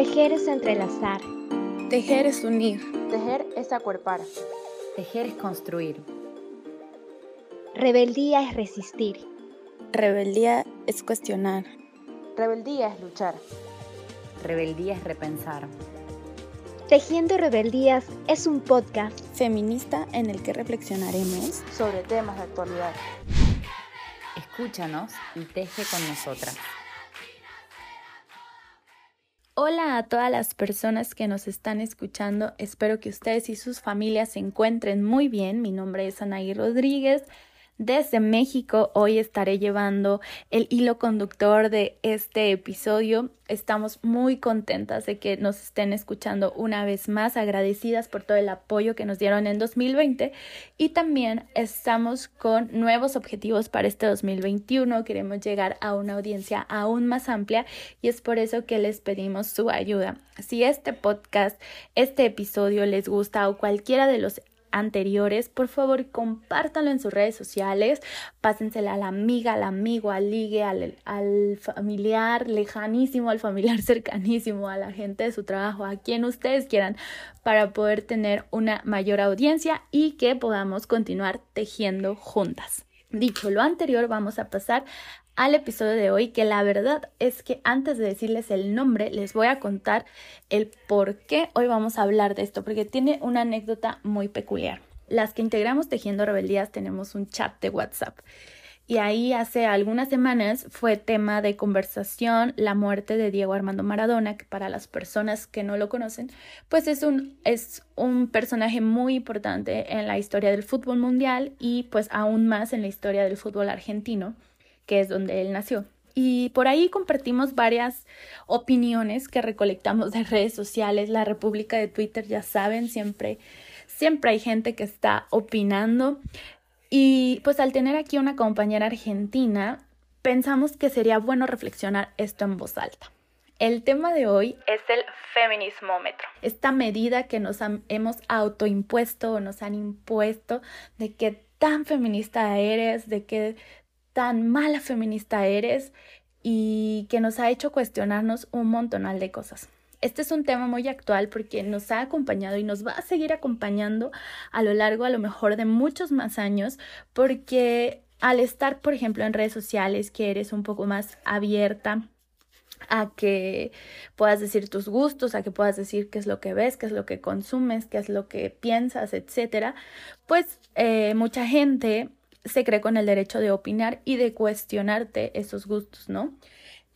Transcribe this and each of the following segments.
Tejer es entrelazar. Tejer es unir. Tejer es acuerpar. Tejer es construir. Rebeldía es resistir. Rebeldía es cuestionar. Rebeldía es luchar. Rebeldía es repensar. Tejiendo Rebeldías es un podcast feminista en el que reflexionaremos sobre temas de actualidad. Escúchanos y teje con nosotras. Hola a todas las personas que nos están escuchando. Espero que ustedes y sus familias se encuentren muy bien. Mi nombre es Anaí Rodríguez. Desde México hoy estaré llevando el hilo conductor de este episodio. Estamos muy contentas de que nos estén escuchando una vez más, agradecidas por todo el apoyo que nos dieron en 2020 y también estamos con nuevos objetivos para este 2021. Queremos llegar a una audiencia aún más amplia y es por eso que les pedimos su ayuda. Si este podcast, este episodio les gusta o cualquiera de los anteriores, por favor compártanlo en sus redes sociales, pásensela a la amiga, al amigo, al ligue, al, al, familiar lejanísimo, al familiar cercanísimo, a la gente de su trabajo, a quien ustedes quieran, para poder tener una mayor audiencia y que podamos continuar tejiendo juntas. Dicho lo anterior, vamos a pasar al episodio de hoy, que la verdad es que antes de decirles el nombre, les voy a contar el por qué hoy vamos a hablar de esto, porque tiene una anécdota muy peculiar. Las que integramos Tejiendo Rebeldías tenemos un chat de WhatsApp. Y ahí hace algunas semanas fue tema de conversación la muerte de Diego Armando Maradona, que para las personas que no lo conocen, pues es un, es un personaje muy importante en la historia del fútbol mundial y pues aún más en la historia del fútbol argentino que es donde él nació. Y por ahí compartimos varias opiniones que recolectamos de redes sociales. La República de Twitter, ya saben, siempre, siempre hay gente que está opinando. Y pues al tener aquí una compañera argentina, pensamos que sería bueno reflexionar esto en voz alta. El tema de hoy es el feminismómetro. Esta medida que nos hemos autoimpuesto o nos han impuesto de qué tan feminista eres, de qué tan mala feminista eres y que nos ha hecho cuestionarnos un montonal de cosas. Este es un tema muy actual porque nos ha acompañado y nos va a seguir acompañando a lo largo a lo mejor de muchos más años porque al estar, por ejemplo, en redes sociales, que eres un poco más abierta a que puedas decir tus gustos, a que puedas decir qué es lo que ves, qué es lo que consumes, qué es lo que piensas, etcétera, pues eh, mucha gente se cree con el derecho de opinar y de cuestionarte esos gustos, ¿no?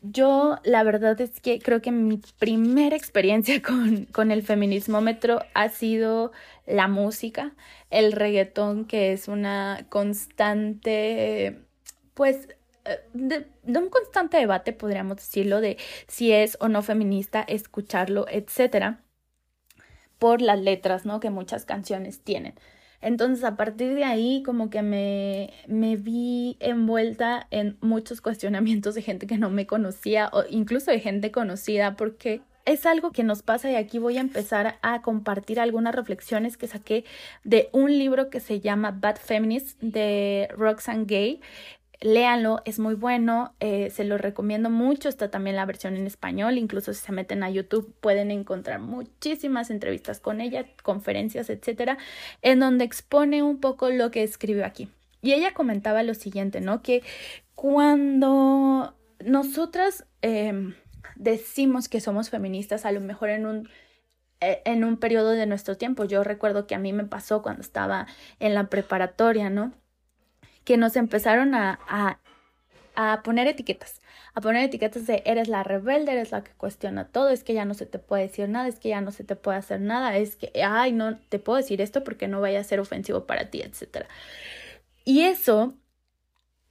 Yo la verdad es que creo que mi primera experiencia con, con el feminismómetro ha sido la música, el reggaetón, que es una constante, pues, eh, de, de, un constante debate, podríamos decirlo, de si es o no feminista escucharlo, etcétera, por las letras, ¿no? Que muchas canciones tienen. Entonces a partir de ahí como que me, me vi envuelta en muchos cuestionamientos de gente que no me conocía o incluso de gente conocida porque es algo que nos pasa y aquí voy a empezar a compartir algunas reflexiones que saqué de un libro que se llama Bad Feminist de Roxane Gay léanlo, es muy bueno, eh, se lo recomiendo mucho, está también la versión en español, incluso si se meten a YouTube pueden encontrar muchísimas entrevistas con ella, conferencias, etcétera, en donde expone un poco lo que escribió aquí. Y ella comentaba lo siguiente, ¿no? Que cuando nosotras em, decimos que somos feministas, a lo mejor en un e, en un periodo de nuestro tiempo. Yo recuerdo que a mí me pasó cuando estaba en la preparatoria, ¿no? Que nos empezaron a, a, a poner etiquetas, a poner etiquetas de eres la rebelde, eres la que cuestiona todo, es que ya no se te puede decir nada, es que ya no se te puede hacer nada, es que, ay, no te puedo decir esto porque no vaya a ser ofensivo para ti, etc. Y eso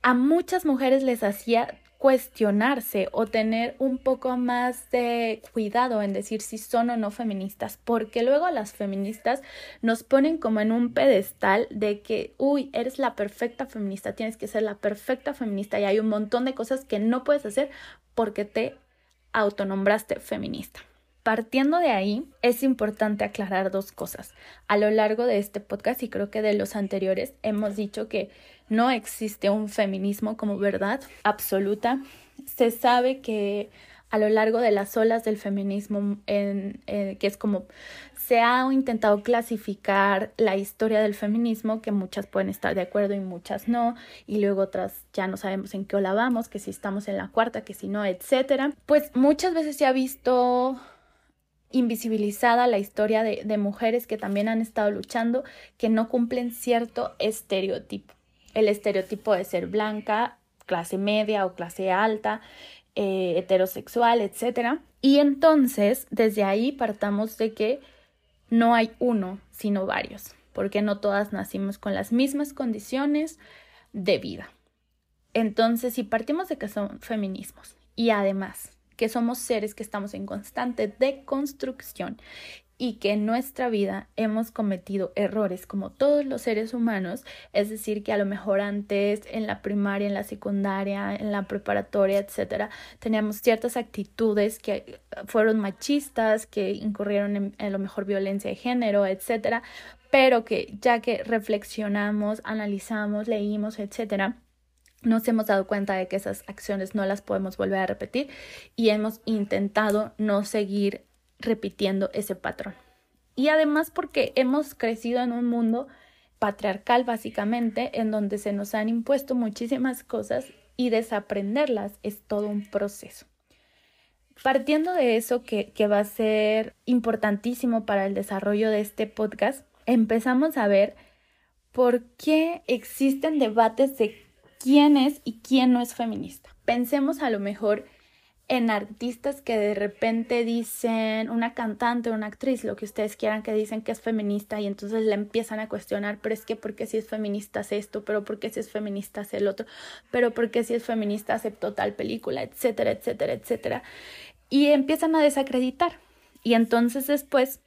a muchas mujeres les hacía cuestionarse o tener un poco más de cuidado en decir si son o no feministas, porque luego las feministas nos ponen como en un pedestal de que, uy, eres la perfecta feminista, tienes que ser la perfecta feminista y hay un montón de cosas que no puedes hacer porque te autonombraste feminista. Partiendo de ahí, es importante aclarar dos cosas. A lo largo de este podcast y creo que de los anteriores hemos dicho que no existe un feminismo como verdad absoluta. Se sabe que a lo largo de las olas del feminismo, eh, que es como se ha intentado clasificar la historia del feminismo, que muchas pueden estar de acuerdo y muchas no, y luego otras ya no sabemos en qué ola vamos, que si estamos en la cuarta, que si no, etcétera. Pues muchas veces se ha visto invisibilizada la historia de mujeres que también han estado luchando, que no cumplen cierto estereotipo. El estereotipo de ser blanca, clase media o clase alta, eh, heterosexual, etc. Y entonces, desde ahí partamos de que no hay uno, sino varios, porque no todas nacimos con las mismas condiciones de vida. Entonces, si partimos de que son feminismos y además que somos seres que estamos en constante deconstrucción y que en nuestra vida hemos cometido errores como todos los seres humanos, es decir, que a lo mejor antes en la primaria, en la secundaria, en la preparatoria, etcétera, teníamos ciertas actitudes que fueron machistas, que incurrieron en, a lo mejor violencia de género, etcétera, pero que ya que reflexionamos, analizamos, leímos, etcétera, nos hemos dado cuenta de que esas acciones no las podemos volver a repetir y hemos intentado no seguir repitiendo ese patrón. Y además porque hemos crecido en un mundo patriarcal básicamente, en donde se nos han impuesto muchísimas cosas y desaprenderlas es todo un proceso. Partiendo de eso que, que va a ser importantísimo para el desarrollo de este podcast, empezamos a ver por qué existen debates de quién es y quién no es feminista. Pensemos a lo mejor en artistas que de repente dicen, una cantante o una actriz, lo que ustedes quieran, que dicen que es feminista y entonces le empiezan a cuestionar, pero es que porque si es feminista hace esto, pero porque si es feminista hace el otro, pero porque si es feminista aceptó tal película, etcétera, etcétera, etcétera. Y empiezan a desacreditar. Y entonces después,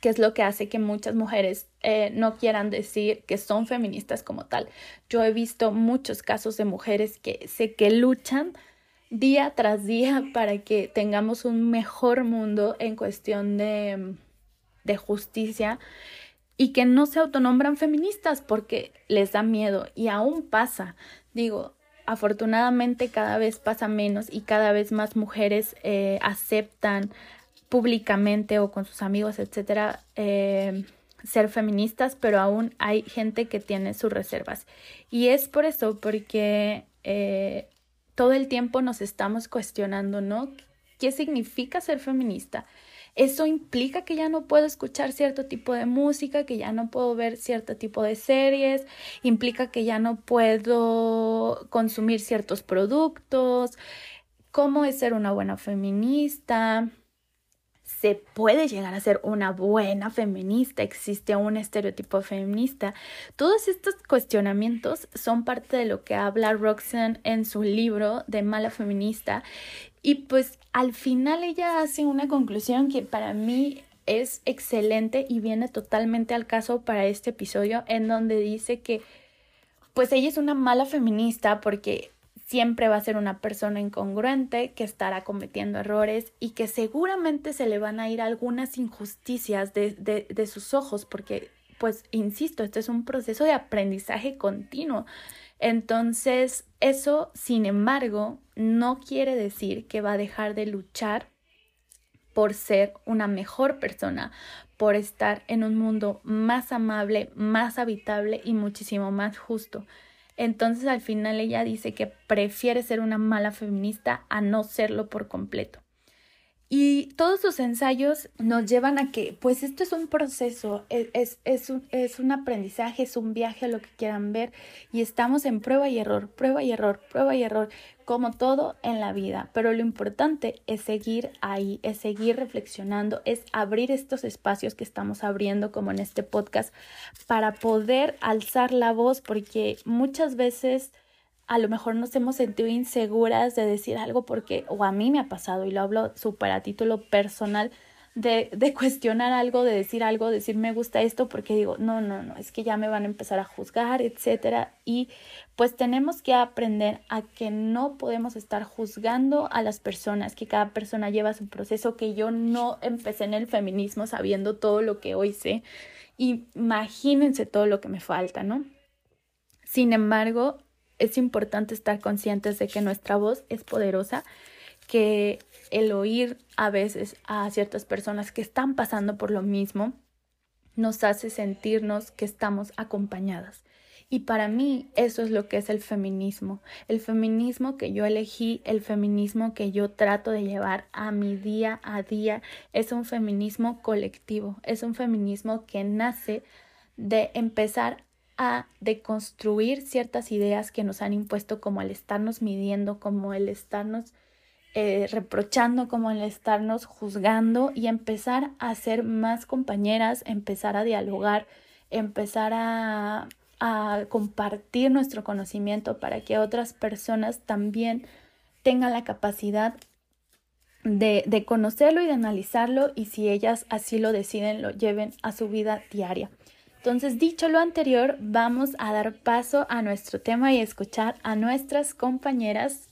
¿qué es lo que hace que muchas mujeres eh, no quieran decir que son feministas como tal? Yo he visto muchos casos de mujeres que sé que luchan día tras día para que tengamos un mejor mundo en cuestión de, de justicia y que no se autonombran feministas porque les da miedo y aún pasa. Digo, afortunadamente cada vez pasa menos y cada vez más mujeres eh, aceptan públicamente o con sus amigos, etcétera, eh, ser feministas, pero aún hay gente que tiene sus reservas. Y es por eso, porque eh, todo el tiempo nos estamos cuestionando, ¿no? ¿Qué significa ser feminista? Eso implica que ya no puedo escuchar cierto tipo de música, que ya no puedo ver cierto tipo de series, implica que ya no puedo consumir ciertos productos. ¿Cómo es ser una buena feminista? Se puede llegar a ser una buena feminista, existe un estereotipo feminista. Todos estos cuestionamientos son parte de lo que habla Roxanne en su libro de Mala Feminista y pues al final ella hace una conclusión que para mí es excelente y viene totalmente al caso para este episodio en donde dice que pues ella es una mala feminista porque siempre va a ser una persona incongruente que estará cometiendo errores y que seguramente se le van a ir algunas injusticias de, de, sus ojos porque, pues, insisto, este es un proceso de aprendizaje continuo. Entonces, eso, sin embargo, no quiere decir que va a dejar de luchar por ser una mejor persona, por estar en un mundo más amable, más habitable y muchísimo más justo. Entonces al final ella dice que prefiere ser una mala feminista a no serlo por completo. Y todos sus ensayos nos llevan a que, pues esto es un proceso, e, es, es, un, es un aprendizaje, es un viaje a lo que quieran ver y estamos en prueba y error, prueba y error, prueba y error como todo en la vida, pero lo importante es seguir ahí, es seguir reflexionando, es abrir estos espacios que estamos abriendo como en este podcast para poder alzar la voz porque muchas veces a lo mejor nos hemos sentido inseguras de decir algo porque, o a mí me ha pasado y lo hablo súper a título personal, de, de cuestionar algo, de decir algo, decir me gusta esto porque digo, no, no, no, es que ya me van a empezar a juzgar, etcétera. Y pues tenemos que aprender a que no podemos estar juzgando a las personas, que cada persona lleva su proceso, que yo no empecé en el feminismo sabiendo todo lo que hoy sé. Imagínense todo lo que me falta, ¿no? Sin embargo, es importante estar conscientes de que nuestra voz es poderosa que el oír a veces a ciertas personas que están pasando por lo mismo nos hace sentirnos que estamos acompañadas. Y para mí eso es lo que es el feminismo. El feminismo que yo elegí, el feminismo que yo trato de llevar a mi día a día, es un feminismo colectivo, es un feminismo que nace de empezar a deconstruir ciertas ideas que nos han impuesto como el estarnos midiendo, como el estarnos eh, reprochando, como el estarnos juzgando y empezar a ser más compañeras, empezar a dialogar, empezar a, compartir nuestro conocimiento para que otras personas también tengan la capacidad de, de, conocerlo y de analizarlo y si ellas así lo deciden, lo lleven a su vida diaria. Entonces, dicho lo anterior, vamos a dar paso a nuestro tema y escuchar a nuestras compañeras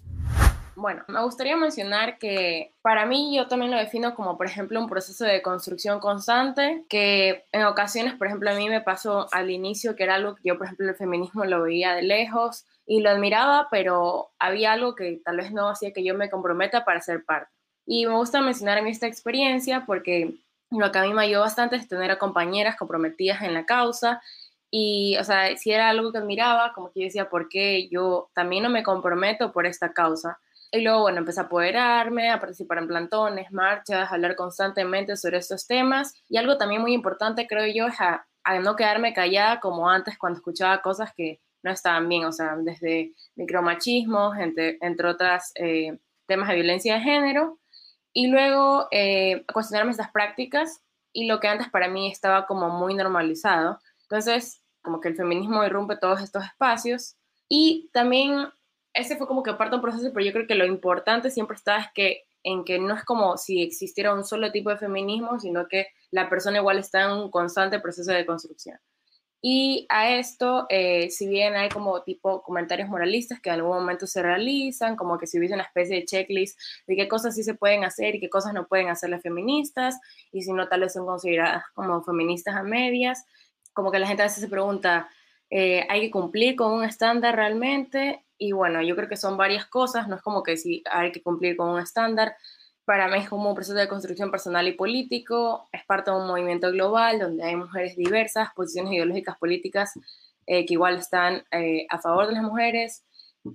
bueno, me gustaría mencionar que para mí yo también lo defino como, por ejemplo, un proceso de construcción constante, que en ocasiones, por ejemplo, a mí me pasó al inicio que era algo que yo, por ejemplo, el feminismo lo veía de lejos y lo admiraba, pero había algo que tal vez no hacía que yo me comprometa para ser parte. Y me gusta mencionar en esta experiencia porque lo que a mí me ayudó bastante es tener a compañeras comprometidas en la causa y, o sea, si era algo que admiraba, como que yo decía, ¿por qué yo también no me comprometo por esta causa? Y luego, bueno, empecé a apoderarme, a participar en plantones, marchas, a hablar constantemente sobre estos temas. Y algo también muy importante, creo yo, es a, no quedarme callada como antes cuando escuchaba cosas que no estaban bien, o sea, desde micromachismos, entre, entre otras eh, temas de violencia de género. Y luego eh, cuestionarme estas prácticas y lo que antes para mí estaba como muy normalizado. Entonces, como que el feminismo irrumpe todos estos espacios. Y también ese fue como que parte un proceso, pero yo creo que lo importante siempre está es que en que no es como si existiera un solo tipo de feminismo, sino que la persona igual está en un constante proceso de construcción. Y a esto, eh, si bien hay como tipo comentarios moralistas que en algún momento se realizan, como que si hubiese una especie de checklist de qué cosas sí se pueden hacer y qué cosas no pueden hacer las feministas, y si no, tal vez son consideradas como feministas a medias, como que la gente a veces se pregunta, eh, ¿hay que cumplir con un estándar realmente? Y bueno, yo creo que son varias cosas, no es como que si hay que cumplir con un estándar. Para mí es como un proceso de construcción personal y político, es parte de un movimiento global donde hay mujeres diversas, posiciones ideológicas políticas eh, que igual están eh, a favor de las mujeres,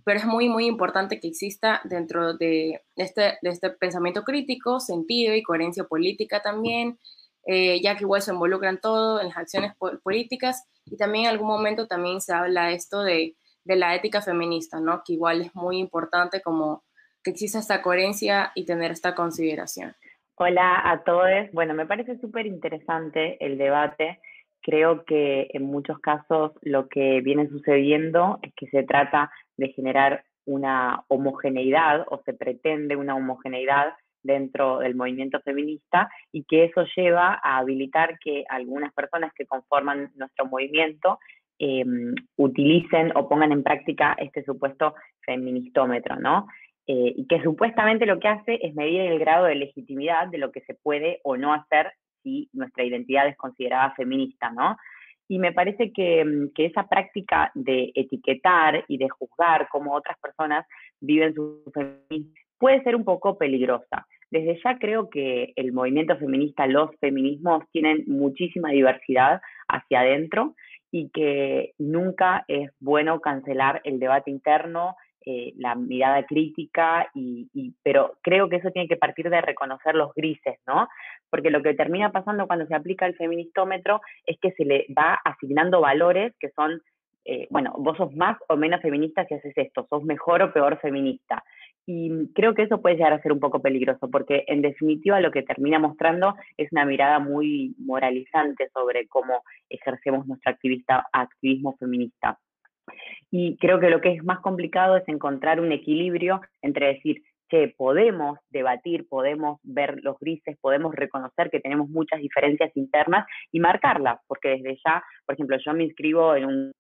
pero es muy, muy importante que exista dentro de este, de este pensamiento crítico, sentido y coherencia política también, eh, ya que igual se involucran todo en las acciones políticas y también en algún momento también se habla esto de de la ética feminista, ¿no? Que igual es muy importante como que exista esta coherencia y tener esta consideración. Hola a todos. Bueno, me parece súper interesante el debate. Creo que en muchos casos lo que viene sucediendo es que se trata de generar una homogeneidad o se pretende una homogeneidad dentro del movimiento feminista y que eso lleva a habilitar que algunas personas que conforman nuestro movimiento Em, utilicen o pongan en práctica este supuesto feministómetro, ¿no? Eh, y que supuestamente lo que hace es medir el grado de legitimidad de lo que se puede o no hacer si nuestra identidad es considerada feminista, ¿no? Y me parece que, em, que esa práctica de etiquetar y de juzgar cómo otras personas viven su feminismo puede ser un poco peligrosa. Desde ya creo que el movimiento feminista, los feminismos tienen muchísima diversidad hacia adentro y que nunca es bueno cancelar el debate interno, eh, la mirada crítica, y, pero creo que eso tiene que partir de reconocer los grises, ¿no? Porque lo que termina pasando cuando se aplica el feministómetro es que se le va asignando valores que son, eh, bueno, vos sos más o menos feminista si haces esto, sos mejor o peor feminista. Y creo que eso puede llegar a ser un poco peligroso, porque en definitiva lo que termina mostrando es una mirada muy moralizante sobre cómo ejercemos nuestro activista, activismo feminista. Y creo que lo que es más complicado es encontrar un equilibrio entre decir, que podemos debatir, podemos ver los grises, podemos reconocer que tenemos muchas diferencias internas y marcarlas, porque desde ya, por ejemplo, yo me inscribo en un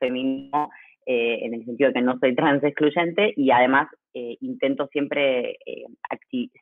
feminismo eh, en el sentido de que no soy trans excluyente y además eh, intento siempre eh,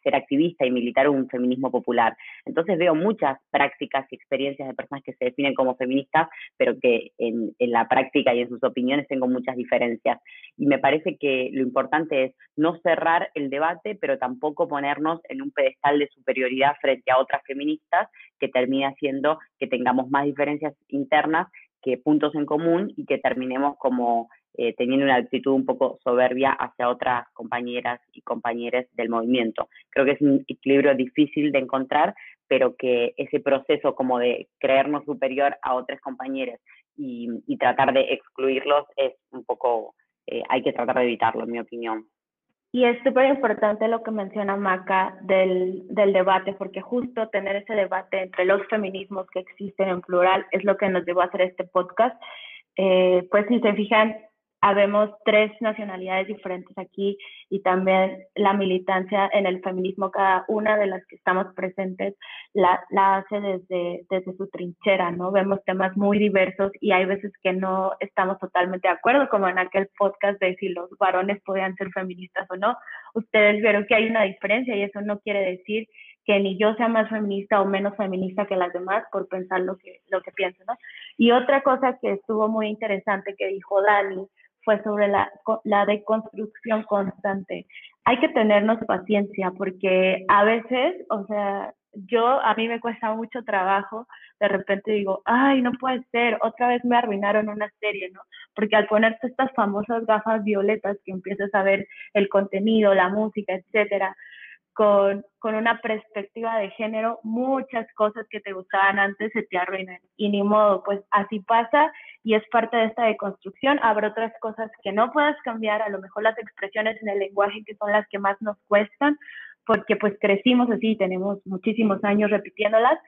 ser activista y militar un feminismo popular. Entonces veo muchas prácticas y experiencias de personas que se definen como feministas, pero que en, en, la práctica y en sus opiniones tengo muchas diferencias. Y me parece que lo importante es no cerrar el debate, pero tampoco ponernos en un pedestal de superioridad frente a otras feministas que termine haciendo que tengamos más diferencias internas que puntos en común y que terminemos como eh, teniendo una actitud un poco soberbia hacia otras compañeras y compañeros del movimiento. Creo que es un equilibrio difícil de encontrar, pero que ese proceso como de creernos superior a otros compañeros y, tratar de excluirlos es un poco, eh, hay que tratar de evitarlo, en mi opinión. Y es súper importante lo que menciona Maca del, del, debate, porque justo tener ese debate entre los feminismos que existen en plural es lo que nos llevó a hacer este podcast. Eh, pues si se fijan, habemos tres nacionalidades diferentes aquí y también la militancia en el feminismo, cada una de las que estamos presentes la, la, hace desde, desde su trinchera, ¿no? Vemos temas muy diversos y hay veces que no estamos totalmente de acuerdo, como en aquel podcast de si los varones podían ser feministas o no. Ustedes vieron que hay una diferencia y eso no quiere decir que ni yo sea más feminista o menos feminista que las demás por pensar lo que, lo que pienso, ¿no? Y otra cosa que estuvo muy interesante que dijo Dani fue sobre la, la deconstrucción constante. Hay que tenernos paciencia porque a veces, o sea, yo a mí me cuesta mucho trabajo, de repente digo, ay, no puede ser, otra vez me arruinaron una serie, ¿no? Porque al ponerte estas famosas gafas violetas que empiezas a ver el contenido, la música, etcétera, con, con, una perspectiva de género, muchas cosas que te gustaban antes se te arruinan. Y ni modo, pues así pasa y es parte de esta deconstrucción. Habrá otras cosas que no puedas cambiar, a lo mejor las expresiones en el lenguaje que son las que más nos cuestan, porque pues crecimos así, tenemos muchísimos años repitiéndolas,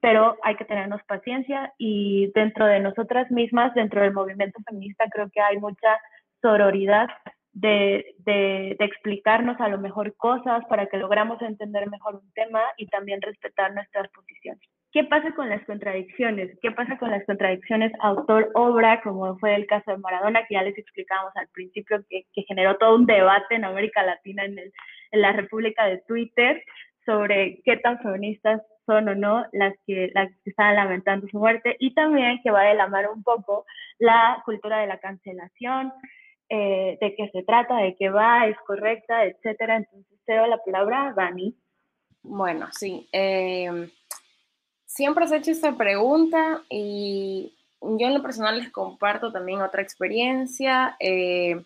pero hay que tenernos paciencia y dentro de nosotras mismas, dentro del movimiento feminista, creo que hay mucha sororidad de, de, explicarnos a lo mejor cosas para que logramos entender mejor un tema y también respetar nuestras posiciones. ¿Qué pasa con las contradicciones? ¿Qué pasa con las contradicciones autor-obra, como fue el caso de Maradona, que ya les explicamos al principio, que, que generó todo un debate en América Latina, en, el, en la República de Twitter, sobre qué tan feministas son o no las que, las que están lamentando su muerte y también que va de la mano un poco la cultura de la cancelación, eh, de qué se trata, de qué va, es correcta, etcétera. Entonces, cedo la palabra a Dani. Bueno, sí. Eh, siempre se ha hecho esta pregunta y yo en lo personal les comparto también otra experiencia. Eh,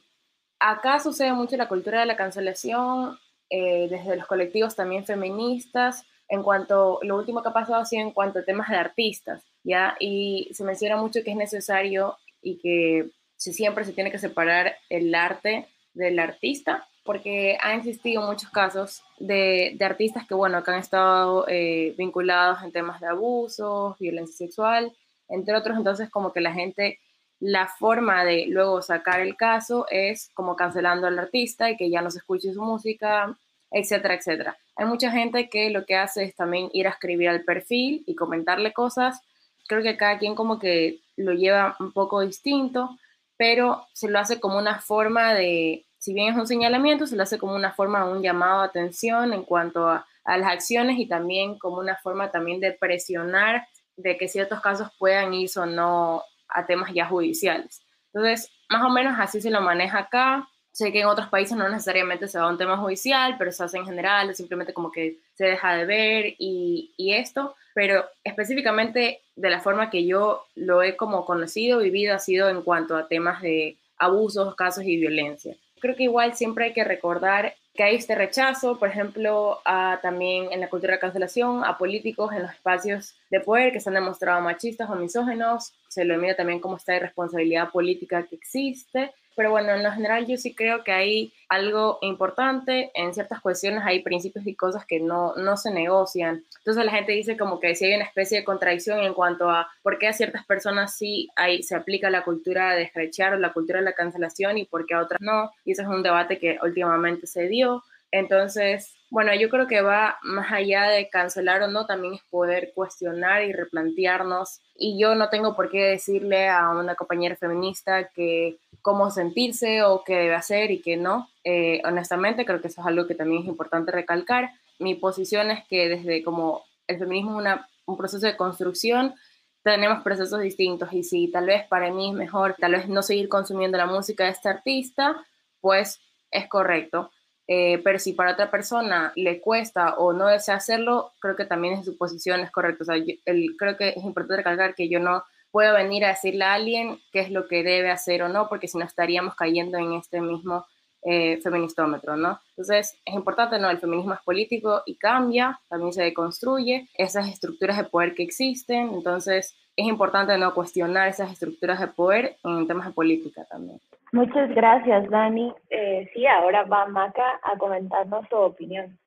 acá sucede mucho la cultura de la cancelación, desde los colectivos también feministas, en cuanto, lo último que ha pasado ha sido en cuanto a temas de artistas, ¿ya? Y se menciona mucho que es necesario y que si siempre se tiene que separar el arte del artista, porque han existido muchos casos de, de artistas que, bueno, que han estado eh, vinculados en temas de abusos, violencia sexual, entre otros, entonces como que la gente, la forma de luego sacar el caso es como cancelando al artista y que ya no se escuche su música, etcétera, etcétera. Hay mucha gente que lo que hace es también ir a escribir al perfil y comentarle cosas. Creo que cada quien como que lo lleva un poco distinto pero se lo hace como una forma de, si bien es un señalamiento, se lo hace como una forma de un llamado a atención en cuanto a, las acciones y también como una forma también de presionar de que ciertos casos puedan ir o no a temas ya judiciales. Entonces, más o menos así se lo maneja acá. Sé que en otros países no necesariamente se va a un tema judicial, pero se hace en general, simplemente como que se deja de ver y, y esto pero específicamente de la forma que yo lo he como conocido, vivido, ha sido en cuanto a temas de abusos, casos y violencia. Creo que igual siempre hay que recordar que hay este rechazo, por ejemplo, a, también en la cultura de cancelación, a políticos en los espacios de poder que se han demostrado machistas o misógenos, se lo mira también como esta irresponsabilidad política que existe, pero bueno, en lo general yo sí creo que hay algo importante, en ciertas cuestiones hay principios y cosas que no, no se negocian. Entonces la gente dice como que si hay una especie de contradicción en cuanto a por qué a ciertas personas sí hay, se aplica la cultura de escrachar o la cultura de la cancelación y por qué a otras no. Y ese es un debate que últimamente se dio Entonces, bueno, yo creo que va más allá de cancelar o no, también es poder cuestionar y replantearnos. Y yo no tengo por qué decirle a una compañera feminista que cómo sentirse o qué debe hacer y qué no. Eh, honestamente, creo que eso es algo que también es importante recalcar. Mi posición es que desde como el feminismo es un proceso de construcción, tenemos procesos distintos y si tal vez para mí es mejor tal vez no seguir consumiendo la música de este artista, pues es correcto. Eh, pero si para otra persona le cuesta o no desea hacerlo, creo que también en su posición es correcto. O sea, el, creo que es importante recalcar que yo no puedo venir a decirle a alguien qué es lo que debe hacer o no, porque si no estaríamos cayendo en este mismo eh, feministómetro, ¿no? Entonces, es importante, ¿no? El feminismo es político y cambia, también se deconstruye esas estructuras de poder que existen, entonces es importante, ¿no? Cuestionar esas estructuras de poder en temas de política también. Muchas gracias, Dani. Eh, sí, ahora va Maca a comentarnos su opinión.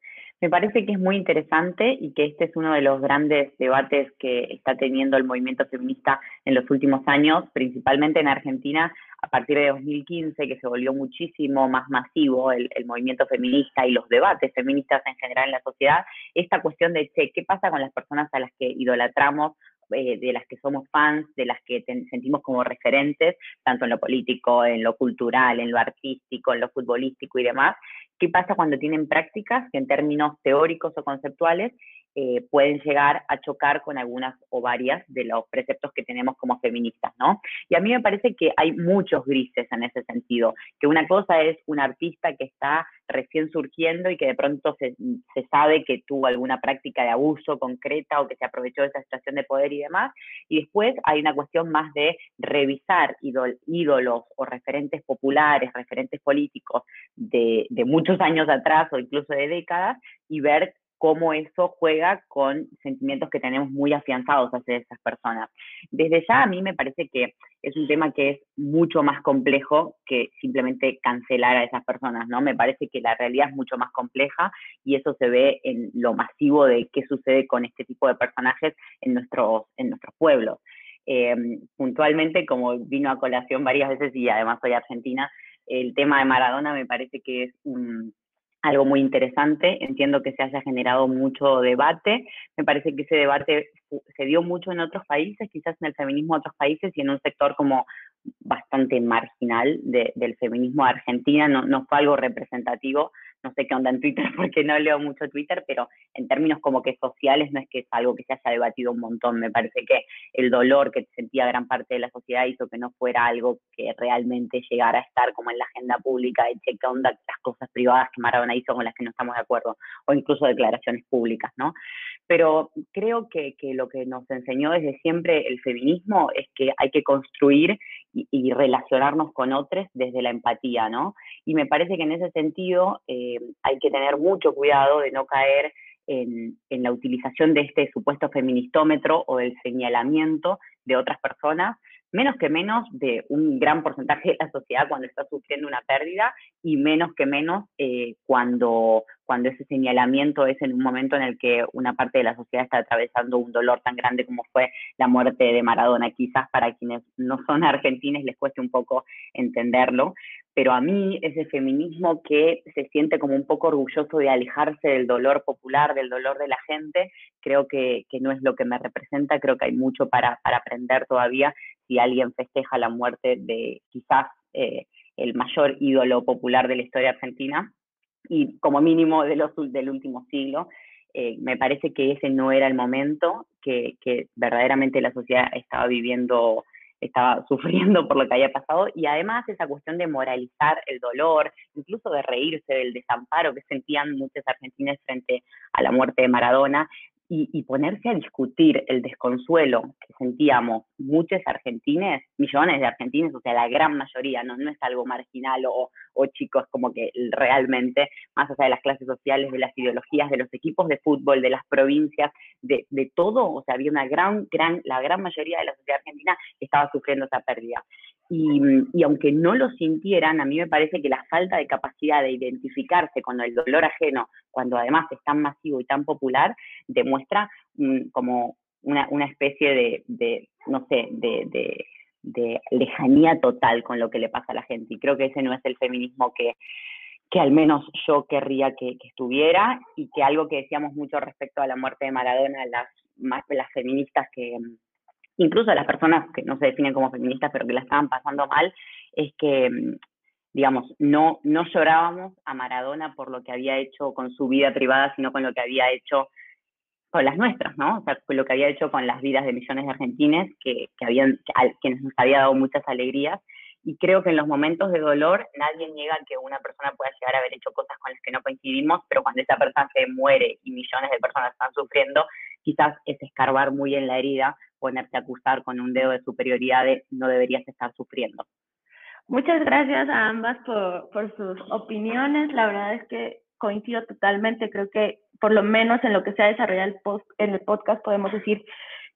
Me parece que es muy interesante y que este es uno de los grandes debates que está teniendo el movimiento feminista en los últimos años, principalmente en Argentina, a partir de 2015, que se volvió muchísimo más masivo el, movimiento feminista y los debates feministas en general en la sociedad, esta cuestión de, che, ¿qué pasa con las personas a las que idolatramos eh, de las que somos fans, de las que sentimos como referentes, tanto en lo político, en lo cultural, en lo artístico, en lo futbolístico y demás. ¿Qué pasa cuando tienen prácticas en términos teóricos o conceptuales eh, pueden llegar a chocar con algunas o varias de los preceptos que tenemos como feministas, ¿no? Y a mí me parece que hay muchos grises en ese sentido, que una cosa es un artista que está recién surgiendo y que de pronto se, sabe que tuvo alguna práctica de abuso concreta o que se aprovechó de esa situación de poder y demás, y después hay una cuestión más de revisar ídolos o referentes populares, referentes políticos de, de muchos años atrás o incluso de décadas y ver cómo eso juega con sentimientos que tenemos muy afianzados hacia esas personas. Desde ya a mí me parece que es un tema que es mucho más complejo que simplemente cancelar a esas personas, ¿no? Me parece que la realidad es mucho más compleja y eso se ve en lo masivo de qué sucede con este tipo de personajes en nuestros, en nuestros pueblos. Eh, puntualmente, como vino a colación varias veces y además soy argentina, el tema de Maradona me parece que es un, algo muy interesante. Entiendo que se haya generado mucho debate. Me parece que ese debate se dio mucho en otros países, quizás en el feminismo de otros países y en un sector como bastante marginal del feminismo de Argentina. No, no fue algo representativo no sé qué onda en Twitter porque no leo mucho Twitter, pero en términos como que sociales no es que es algo que se haya debatido un montón. Me parece que el dolor que sentía gran parte de la sociedad hizo que no fuera algo que realmente llegara a estar como en la agenda pública de qué onda las cosas privadas que Maradona hizo con las que no estamos de acuerdo, o incluso declaraciones públicas, ¿no? Pero creo que, que lo que nos enseñó desde siempre el feminismo es que hay que construir y, relacionarnos con otros desde la empatía, ¿no? Y me parece que en ese sentido eh, hay que tener mucho cuidado de no caer en, en, la utilización de este supuesto feministómetro o del señalamiento de otras personas menos que menos de un gran porcentaje de la sociedad cuando está sufriendo una pérdida y menos que menos eh, cuando, cuando ese señalamiento es en un momento en el que una parte de la sociedad está atravesando un dolor tan grande como fue la muerte de Maradona. Quizás para quienes no son argentines les cueste un poco entenderlo, pero a mí ese feminismo que se siente como un poco orgulloso de alejarse del dolor popular, del dolor de la gente, creo que, no es lo que me representa, creo que hay mucho para, para aprender todavía si alguien festeja la muerte de quizás eh, el mayor ídolo popular de la historia argentina y como mínimo del último siglo. Eh, me parece que ese no era el momento, que, que verdaderamente la sociedad estaba viviendo estaba sufriendo por lo que había pasado y además esa cuestión de moralizar el dolor, incluso de reírse del desamparo que sentían muchos argentinos frente a la muerte de Maradona, y, ponerse a discutir el desconsuelo que sentíamos muchos argentines, millones de argentines, o sea, la gran mayoría, no, no es algo marginal o, o chicos como que realmente, más allá de las clases sociales, de las ideologías, de los equipos de fútbol, de las provincias, de, de todo, o sea, había una gran, gran, la gran mayoría de la sociedad argentina estaba sufriendo esa pérdida. Y, aunque no lo sintieran, a mí me parece que la falta de capacidad de identificarse con el dolor ajeno, cuando además es tan masivo y tan popular, demuestra mm, como una, especie de, no sé, de, lejanía total con lo que le pasa a la gente. Y creo que ese no es el feminismo que, que al menos yo querría que, estuviera y que algo que decíamos mucho respecto a la muerte de Maradona, las, las feministas que, incluso las personas que no se definen como feministas pero que la estaban pasando mal, es que, digamos, no, no llorábamos a Maradona por lo que había hecho con su vida privada, sino con lo que había hecho con las nuestras, ¿no? O sea, con lo que había hecho con las vidas de millones de argentines que, que habían, nos había dado muchas alegrías y creo que en los momentos de dolor nadie niega que una persona pueda llegar a haber hecho cosas con las que no coincidimos, pero cuando esa persona se muere y millones de personas están sufriendo, quizás es escarbar muy en la herida, ponerte a acusar con un dedo de superioridad de no deberías estar sufriendo. Muchas gracias a ambas por, sus opiniones. La verdad es que coincido totalmente. Creo que por lo menos en lo que se ha desarrollado el post, en el podcast podemos decir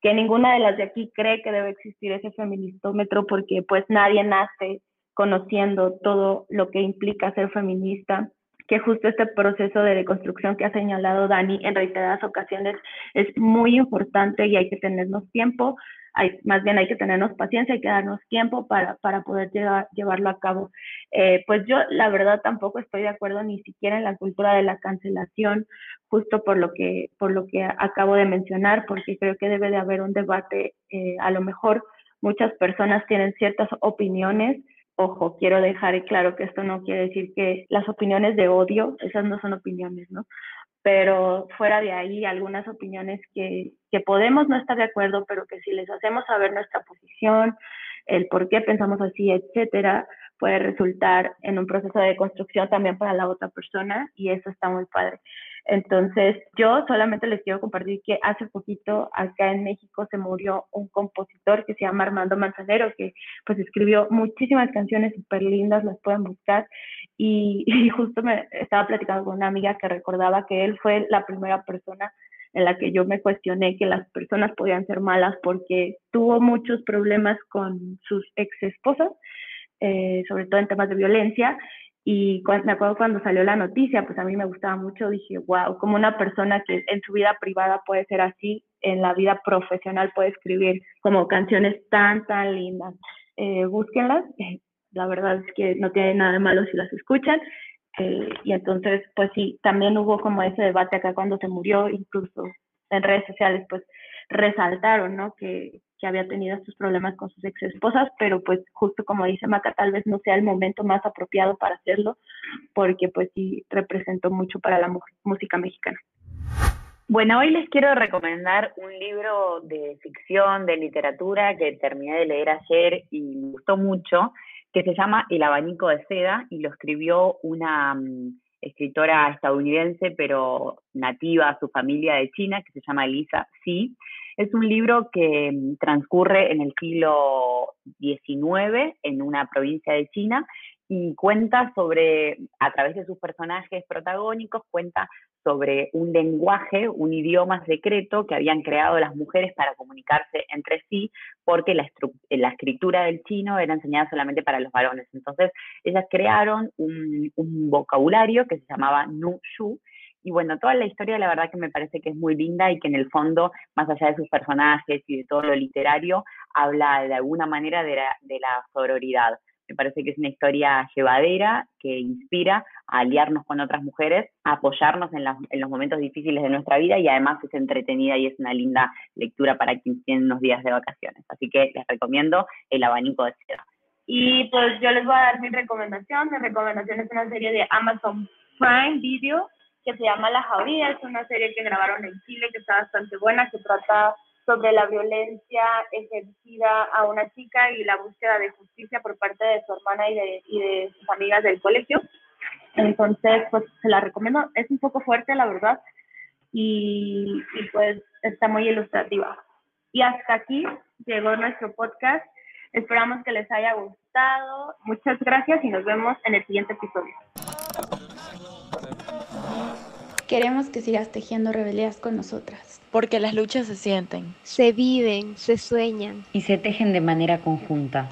que ninguna de las de aquí cree que debe existir ese feministómetro porque pues nadie nace conociendo todo lo que implica ser feminista, que justo este proceso de deconstrucción que ha señalado Dani en reiteradas ocasiones es muy importante y hay que tenernos tiempo, hay, más bien hay que tenernos paciencia, hay que darnos tiempo para, para poder llevar, llevarlo a cabo. Eh, pues yo la verdad tampoco estoy de acuerdo ni siquiera en la cultura de la cancelación, justo por lo que, por lo que acabo de mencionar, porque creo que debe de haber un debate, eh, a lo mejor muchas personas tienen ciertas opiniones, ojo, quiero dejar claro que esto no quiere decir que las opiniones de odio, esas no son opiniones, ¿no? Pero fuera de ahí, algunas opiniones que, podemos no estar de acuerdo, pero que si les hacemos saber nuestra posición, el por qué pensamos así, etcétera, puede resultar en un proceso de construcción también para la otra persona y eso está muy padre. Entonces, yo solamente les quiero compartir que hace poquito acá en México se murió un compositor que se llama Armando Manzanero, que pues escribió muchísimas canciones súper lindas, las pueden buscar. Y, y, justo me estaba platicando con una amiga que recordaba que él fue la primera persona en la que yo me cuestioné que las personas podían ser malas porque tuvo muchos problemas con sus ex esposas, eh, sobre todo en temas de violencia, y me acuerdo cuando salió la noticia, pues a mí me gustaba mucho, dije, wow, como una persona que en su vida privada puede ser así, en la vida profesional puede escribir como canciones tan, tan lindas. Eh, búsquenlas, eh, la verdad es que no tiene nada de malo si las escuchan. Eh, y entonces, pues sí, también hubo como ese debate acá cuando se murió, incluso en redes sociales, pues resaltaron, ¿no? Que, que había tenido estos problemas con sus ex esposas, pero pues justo como dice Maca, tal vez no sea el momento más apropiado para hacerlo, porque pues sí representó mucho para la música mexicana. Bueno, hoy les quiero recomendar un libro de ficción, de literatura, que terminé de leer ayer y me gustó mucho, que se llama El abanico de seda y lo escribió una mm, escritora estadounidense, pero nativa a su familia de China, que se llama Lisa Sí. Es un libro que mm, transcurre en el siglo XIX en una provincia de China y cuenta sobre, a través de sus personajes protagónicos, cuenta sobre un lenguaje, un idioma secreto que habían creado las mujeres para comunicarse entre sí, porque la, la escritura del chino era enseñada solamente para los varones. Entonces, ellas crearon un, un vocabulario que se llamaba Nu Shu, y bueno, toda la historia la verdad que me parece que es muy linda y que en el fondo, más allá de sus personajes y de todo lo literario, habla de alguna manera de la, de la sororidad. Me parece que es una historia llevadera que inspira a aliarnos con otras mujeres, a apoyarnos en, en, los momentos difíciles de nuestra vida y además es entretenida y es una linda lectura para quienes tienen unos días de vacaciones. Así que les recomiendo El abanico de seda. Y pues yo les voy a dar mi recomendación. Mi recomendación es una serie de Amazon Prime Video que se llama La Jauría, es una serie que grabaron en Chile, que está bastante buena, que trata sobre la violencia ejercida a una chica y la búsqueda de justicia por parte de su hermana y de, y de sus amigas del colegio. Entonces, pues se la recomiendo. Es un poco fuerte, la verdad, y, y pues está muy ilustrativa. Y hasta aquí llegó nuestro podcast. Esperamos que les haya gustado. Muchas gracias y nos vemos en el siguiente episodio. Queremos que sigas tejiendo rebelías con nosotras. Porque las luchas se sienten, se viven, se sueñan y se tejen de manera conjunta.